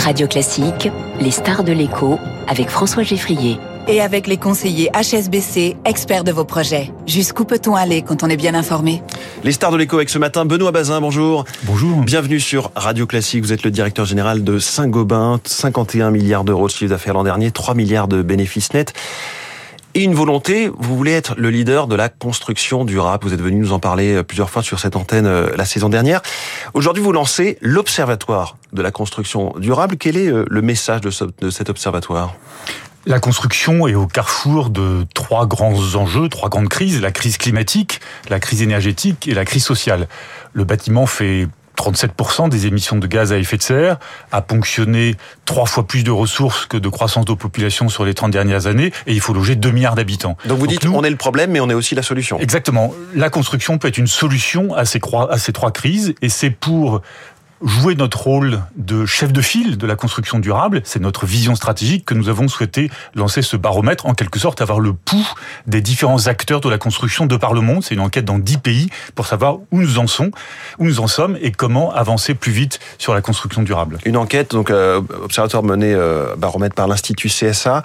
Radio Classique, les stars de l'écho avec François Geffrier. Et avec les conseillers HSBC, experts de vos projets. Jusqu'où peut-on aller quand on est bien informé? Les stars de l'écho avec ce matin, Benoît Bazin, bonjour. Bonjour. Bienvenue sur Radio Classique. Vous êtes le directeur général de Saint-Gobain, 51 milliards d'euros de chiffre d'affaires l'an dernier, 3 milliards de bénéfices nets et une volonté, vous voulez être le leader de la construction durable. Vous êtes venu nous en parler euh, plusieurs fois sur cette antenne euh, la saison dernière. Aujourd'hui, vous lancez l'Observatoire de la construction durable. Quel est euh, le message de, cet observatoire? La construction est au carrefour de trois grands enjeux, trois grandes crises, la crise climatique, la crise énergétique et la crise sociale. Le bâtiment fait 37% des émissions de gaz à effet de serre, a ponctionné trois fois plus de ressources que de croissance de population sur les 30 dernières années, et il faut loger 2 milliards d'habitants. Donc vous dites, on est le problème, mais on est aussi la solution. Exactement. La construction peut être une solution à ces, à ces trois crises, et c'est pour jouer notre rôle de chef de file de la construction durable, c'est notre vision stratégique que nous avons souhaité lancer ce baromètre, en quelque sorte avoir le pouls des différents acteurs de la construction de par le monde. C'est une enquête dans dix pays pour savoir où nous en sommes, où nous en sommes et comment avancer plus vite sur la construction durable. Une enquête, donc euh, observatoire mené euh, baromètre par l'institut CSA,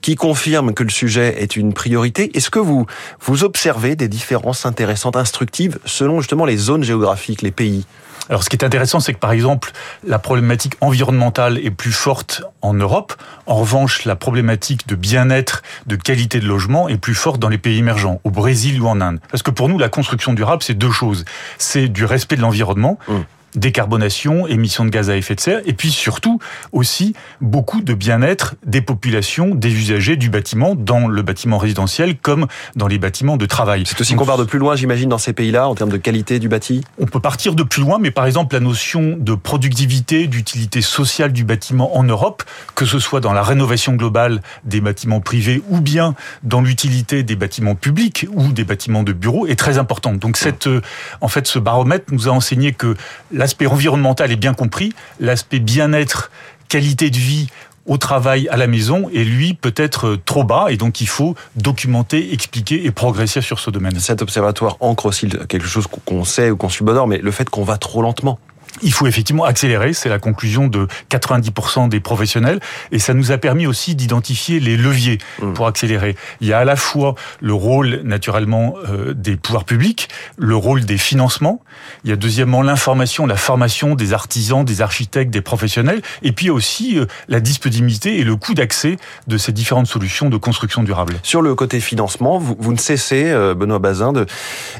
qui confirme que le sujet est une priorité. Est-ce que vous vous observez des différences intéressantes, instructives selon justement les zones géographiques, les pays? Alors ce qui est intéressant, c'est que par exemple, la problématique environnementale est plus forte en Europe. En revanche, la problématique de bien-être, de qualité de logement est plus forte dans les pays émergents, au Brésil ou en Inde. Parce que pour nous, la construction durable, c'est deux choses. C'est du respect de l'environnement, mmh décarbonation, émissions de gaz à effet de serre, et puis surtout aussi beaucoup de bien-être des populations, des usagers du bâtiment, dans le bâtiment résidentiel comme dans les bâtiments de travail. C'est aussi qu'on part de plus loin, j'imagine, dans ces pays-là, en termes de qualité du bâti? On peut partir de plus loin, mais par exemple la notion de productivité, d'utilité sociale du bâtiment en Europe, que ce soit dans la rénovation globale des bâtiments privés ou bien dans l'utilité des bâtiments publics ou des bâtiments de bureaux, est très importante. Donc cette, euh, en fait, ce baromètre nous a enseigné que l'aspect environnemental est bien compris, l'aspect bien-être, qualité de vie au travail, à la maison, et lui peut être trop bas, et donc il faut documenter, expliquer et progresser sur ce domaine. Cet observatoire ancre aussi quelque chose qu'on sait ou qu'on subodore, mais le fait qu'on va trop lentement. Il faut effectivement accélérer, c'est la conclusion de 90% des professionnels, et ça nous a permis aussi d'identifier les leviers mmh. pour accélérer. Il y a à la fois le rôle naturellement euh, des pouvoirs publics, le rôle des financements, il y a deuxièmement l'information, la formation des artisans, des architectes, des professionnels, et puis aussi euh, la disponibilité et le coût d'accès de ces différentes solutions de construction durable. Sur le côté financement, vous, vous ne cessez, euh, Benoît Bazin,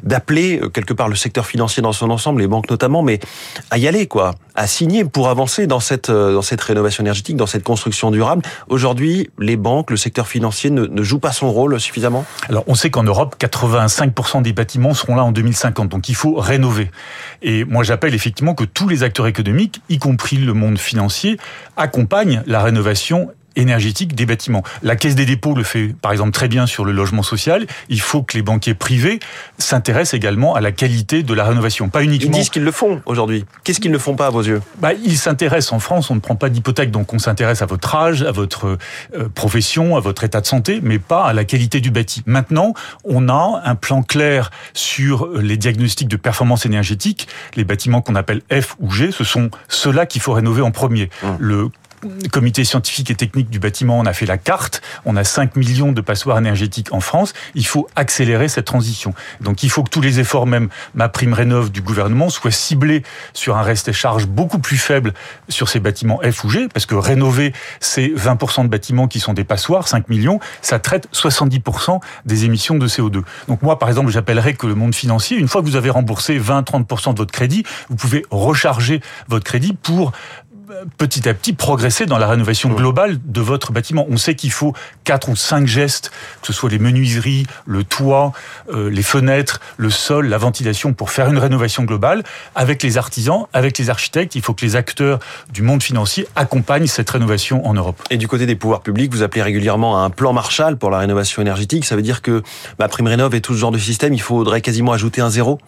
d'appeler quelque part le secteur financier dans son ensemble, les banques notamment, mais à y aller, quoi, à signer pour avancer dans cette euh, dans cette rénovation énergétique, dans cette construction durable. Aujourd'hui, les banques, le secteur financier ne, ne joue pas son rôle suffisamment. Alors, on sait qu'en Europe, 85% des bâtiments seront là en 2050, donc il faut rénover. Et moi, j'appelle effectivement que tous les acteurs économiques, y compris le monde financier, accompagnent la rénovation énergétique des bâtiments. La Caisse des dépôts le fait par exemple très bien sur le logement social. Il faut que les banquiers privés s'intéressent également à la qualité de la rénovation, pas uniquement. Ils disent qu'ils le font aujourd'hui. Qu'est-ce qu'ils ne font pas à vos yeux? Bah, Ils s'intéressent en France, on ne prend pas d'hypothèque, donc on s'intéresse à votre âge, à votre euh, profession, à votre état de santé, mais pas à la qualité du bâti. Maintenant, on a un plan clair sur les diagnostics de performance énergétique. Les bâtiments qu'on appelle F ou G, ce sont ceux-là qu'il faut rénover en premier. Hum. Le comité scientifique et technique du bâtiment, on a fait la carte. On a 5 millions de passoires énergétiques en France. Il faut accélérer cette transition. Donc il faut que tous les efforts, même ma prime rénov du gouvernement, soient ciblés sur un reste et charge beaucoup plus faible sur ces bâtiments F ou G, parce que rénover ces 20% de bâtiments qui sont des passoires, 5 millions, ça traite 70% des émissions de CO2. Donc moi, par exemple, j'appellerais que le monde financier, une fois que vous avez remboursé 20-30% de votre crédit, vous pouvez recharger votre crédit pour petit à petit progresser dans la rénovation globale de votre bâtiment. On sait qu'il faut quatre ou cinq gestes, que ce soit les menuiseries, le toit, euh, les fenêtres, le sol, la ventilation, pour faire une rénovation globale. Avec les artisans, avec les architectes, il faut que les acteurs du monde financier accompagnent cette rénovation en Europe. Et du côté des pouvoirs publics, vous appelez régulièrement à un plan Marshall pour la rénovation énergétique. Ça veut dire que ma prime rénov et tout ce genre de système, il faudrait quasiment ajouter un zéro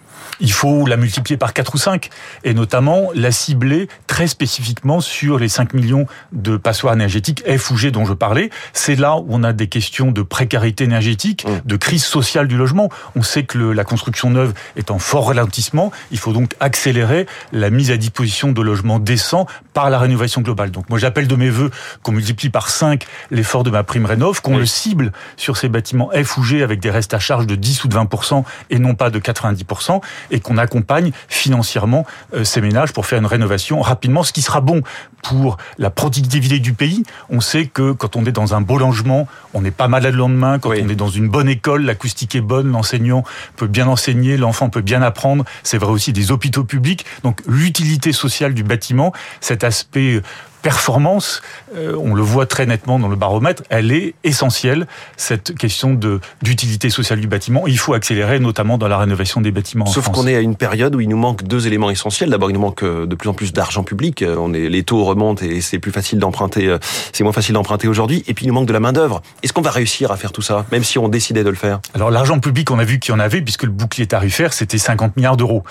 il faut la multiplier par 4 ou 5 et notamment la cibler très spécifiquement sur les 5 millions de passoires énergétiques F ou G dont je parlais. C'est là où on a des questions de précarité énergétique, mmh. de crise sociale du logement. On sait que la construction neuve est en fort ralentissement. Il faut donc accélérer la mise à disposition de logements décents par la rénovation globale. Donc moi j'appelle de mes voeux qu'on multiplie par 5 l'effort de ma prime rénov, qu'on le cible sur ces bâtiments F ou G avec des restes à charge de 10 ou de 20% et non pas de 90% et qu'on accompagne financièrement euh, ces ménages pour faire une rénovation rapidement, ce qui sera bon pour la productivité du pays. On sait que quand on est dans un beau logement, on n'est pas malade le lendemain. Quand on est dans une bonne école, l'acoustique est bonne, l'enseignant peut bien enseigner, l'enfant peut bien apprendre. C'est vrai aussi des hôpitaux publics. Donc l'utilité sociale du bâtiment, cet aspect performance, euh, on le voit très nettement dans le baromètre, elle est essentielle, cette question de d'utilité sociale du bâtiment. Il faut accélérer, notamment dans la rénovation des bâtiments. Sauf qu'on est à une période où il nous manque deux éléments essentiels. D'abord, il nous manque euh, de plus en plus d'argent public. Euh, on est, les taux remontent et c'est plus facile d'emprunter, c'est moins facile d'emprunter aujourd'hui. Et puis, il nous manque de la main d'œuvre. Est-ce qu'on va réussir à faire tout ça, même si on décidait de le faire? Alors, l'argent public, on a vu qu'il y en avait, puisque le bouclier tarifaire, c'était 50 milliards d'euros.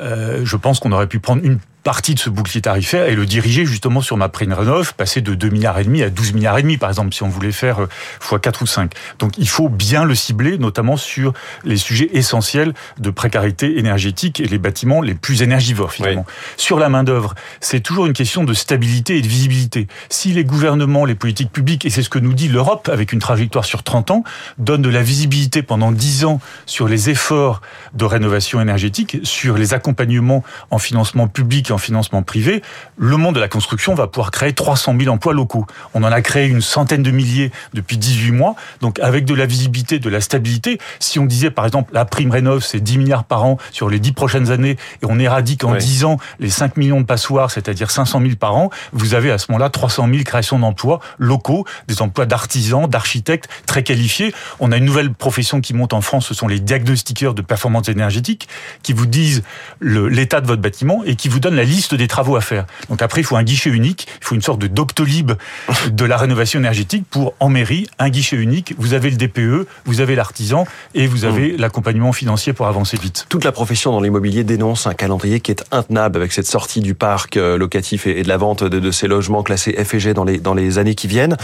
je pense qu'on aurait pu prendre une partie de ce bouclier tarifaire et le diriger justement sur ma prime rénov, passer de 2 milliards et demi à 12 milliards et demi par exemple si on voulait faire euh, fois 4 ou 5. Donc il faut bien le cibler notamment sur les sujets essentiels de précarité énergétique et les bâtiments les plus énergivores finalement. Sur la main d'œuvre, c'est toujours une question de stabilité et de visibilité. Si les gouvernements, les politiques publiques et c'est ce que nous dit l'Europe avec une trajectoire sur 30 ans donnent de la visibilité pendant 10 ans sur les efforts de rénovation énergétique, sur les accompagnements en financement public et en financement privé, le monde de la construction va pouvoir créer 300 000 emplois locaux. On en a créé une centaine de milliers depuis 18 mois. Donc avec de la visibilité, de la stabilité, si on disait par exemple la prime rénov, c'est 10 milliards par an sur les 10 prochaines années et on éradique en 10 ans les 5 millions de passoires, c'est-à-dire 500 000 par an, vous avez à ce moment-là 300 000 créations d'emplois locaux, des emplois d'artisans, d'architectes très qualifiés. On a une nouvelle profession qui monte en France, ce sont les diagnostiqueurs de performance énergétique qui vous disent l'état de votre bâtiment et qui vous donnent la liste des travaux à faire. Donc après, il faut un guichet unique, il faut une sorte de doctolib de la rénovation énergétique pour, en mairie, un guichet unique. Vous avez le DPE, vous avez l'artisan et vous avez mmh. l'accompagnement financier pour avancer vite. Toute la profession dans l'immobilier dénonce un calendrier qui est intenable avec cette sortie du parc euh, locatif et de la vente de, ces logements classés F et G dans les, dans les années qui viennent.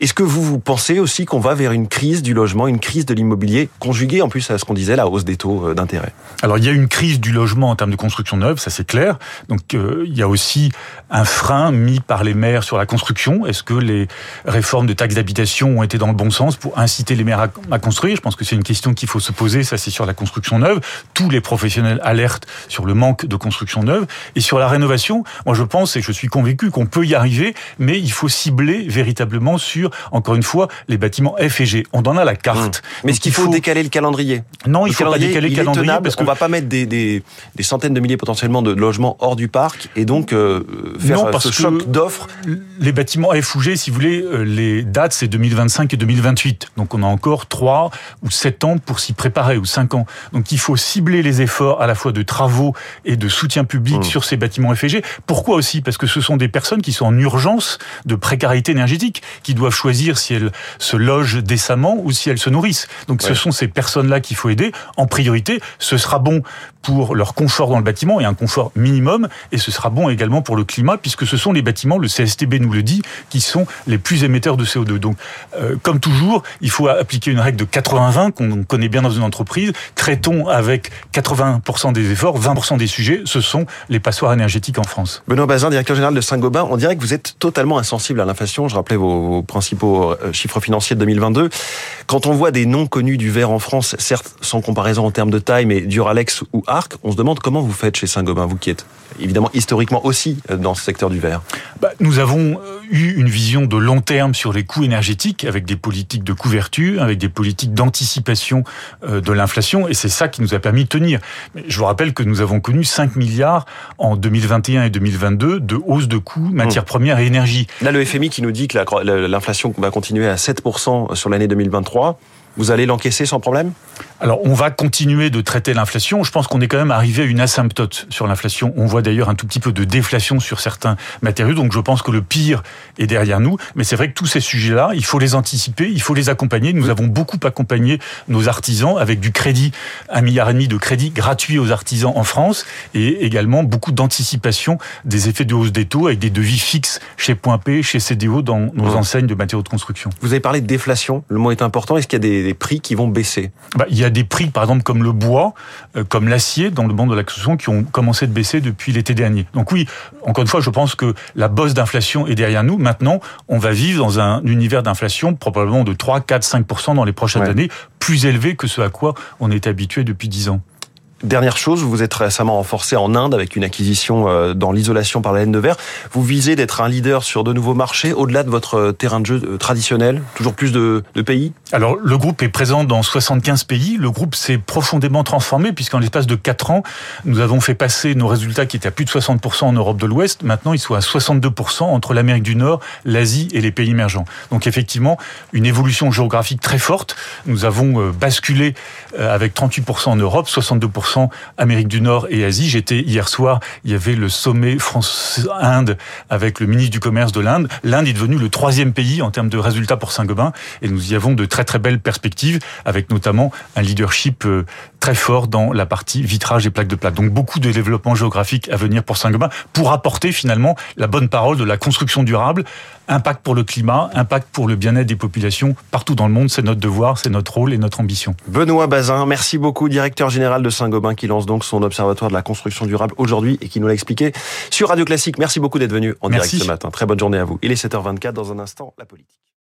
Est-ce que vous, vous pensez aussi qu'on va vers une crise du logement, une crise de l'immobilier, conjuguée en plus à ce qu'on disait, la hausse des taux euh, d'intérêt? Alors il y a une crise du logement en termes de construction neuve, ça c'est clair. Donc euh, il y a aussi un frein mis par les maires sur la construction. Est-ce que les réformes de taxes d'habitation ont été dans le bon sens pour inciter les maires à, construire? Je pense que c'est une question qu'il faut se poser. Ça c'est sur la construction neuve. Tous les professionnels alertent sur le manque de construction neuve et sur la rénovation. Moi je pense et je suis convaincu qu'on peut y arriver, mais il faut cibler véritablement sur encore une fois, les bâtiments F et G. On en a la carte. Mmh. Mais est-ce qu'il faut, décaler le calendrier? Non, il faut pas décaler le calendrier parce qu'on va pas mettre des, des, centaines de milliers potentiellement de logements hors du parc et donc euh, faire non, ce choc d'offres. Les bâtiments F ou G, si vous voulez, euh, les dates c'est 2025 et 2028. Donc on a encore 3 ou 7 ans pour s'y préparer ou 5 ans. Donc il faut cibler les efforts à la fois de travaux et de soutien public mmh. sur ces bâtiments F et G. Pourquoi aussi? Parce que ce sont des personnes qui sont en urgence de précarité énergétique, qui doivent choisir si elles se logent décemment ou si elles se nourrissent. Donc ce sont ces personnes-là qu'il faut aider en priorité. Ce sera bon pour leur confort dans le bâtiment et un confort minimum, et ce sera bon également pour le climat, puisque ce sont les bâtiments, le CSTB nous le dit, qui sont les plus émetteurs de CO2. Donc, euh, comme toujours, il faut appliquer une règle de 80-20 qu'on connaît bien dans une entreprise. Traitons avec 80% des efforts, 20% des sujets, ce sont les passoires énergétiques en France. Benoît Bazin, directeur général de Saint-Gobain, on dirait que vous êtes totalement insensible à l'inflation. Je rappelais vos, principaux euh, chiffres financiers de 2022. Quand on voit des noms connus du verre en France, certes sans comparaison en termes de taille, mais Duralex ou Arc, on se demande comment vous faites chez Saint-Gobain, vous qui êtes évidemment historiquement aussi euh, dans ce secteur du verre. Bah, nous avons euh, eu une vision de long terme sur les coûts énergétiques avec des politiques de couverture, avec des politiques d'anticipation euh, de l'inflation et c'est ça qui nous a permis de tenir. Je vous rappelle que nous avons connu 5 milliards en 2021 et 2022 de hausse de coûts matières mmh. premières et énergie. Là, le FMI qui nous dit que l'inflation va continuer à 7% sur l'année 2023. Vous allez l'encaisser sans problème? Alors, on va continuer de traiter l'inflation. Je pense qu'on est quand même arrivé à une asymptote sur l'inflation. On voit d'ailleurs un tout petit peu de déflation sur certains matériaux. Donc, je pense que le pire est derrière nous. Mais c'est vrai que tous ces sujets-là, il faut les anticiper, il faut les accompagner. Nous avons beaucoup accompagné nos artisans avec du crédit, un milliard et demi de crédit gratuit aux artisans en France et également beaucoup d'anticipation des effets de hausse des taux avec des devis fixes chez Point P, chez CDO dans nos enseignes de matériaux de construction. Vous avez parlé de déflation. Le mot est important. Est-ce qu'il y a des, prix qui vont baisser? Bah, Il y a des prix, par exemple, comme le bois, euh, comme l'acier dans le monde de la construction qui ont commencé de baisser depuis l'été dernier. Donc oui, encore une fois, je pense que la bosse d'inflation est derrière nous. Maintenant, on va vivre dans un univers d'inflation probablement de 3, 4, 5% dans les prochaines années, plus élevé que ce à quoi on est habitué depuis 10 ans. Dernière chose, vous êtes récemment renforcé en Inde avec une acquisition euh, dans l'isolation par la laine de verre. Vous visez d'être un leader sur de nouveaux marchés au-delà de votre euh, terrain de jeu euh, traditionnel Toujours plus de, de, pays? Alors, le groupe est présent dans 75 pays. Le groupe s'est profondément transformé puisqu'en l'espace de 4 ans, nous avons fait passer nos résultats qui étaient à plus de 60% en Europe de l'Ouest. Maintenant, ils sont à 62% entre l'Amérique du Nord, l'Asie et les pays émergents. Donc, effectivement, une évolution géographique très forte. Nous avons basculé avec 38% en Europe, 62% Amérique du Nord et Asie. J'étais hier soir, il y avait le sommet France-Inde avec le ministre du Commerce de l'Inde. L'Inde est devenue le troisième pays en termes de résultats pour Saint-Gobain et nous y avons de très très belles perspectives avec notamment un leadership euh, très fort dans la partie vitrage et plaques de plate. Donc beaucoup de développement géographique à venir pour Saint-Gobain pour apporter finalement la bonne parole de la construction durable, impact pour le climat, impact pour le bien-être des populations partout dans le monde. C'est notre devoir, c'est notre rôle et notre ambition. Benoît Bazin, merci beaucoup, directeur général de Saint-Gobain qui lance donc son observatoire de la construction durable aujourd'hui et qui nous l'a expliqué sur Radio Classique. Merci beaucoup d'être venu en direct ce matin. Très bonne journée à vous. Il est 7h24 dans un instant, la politique.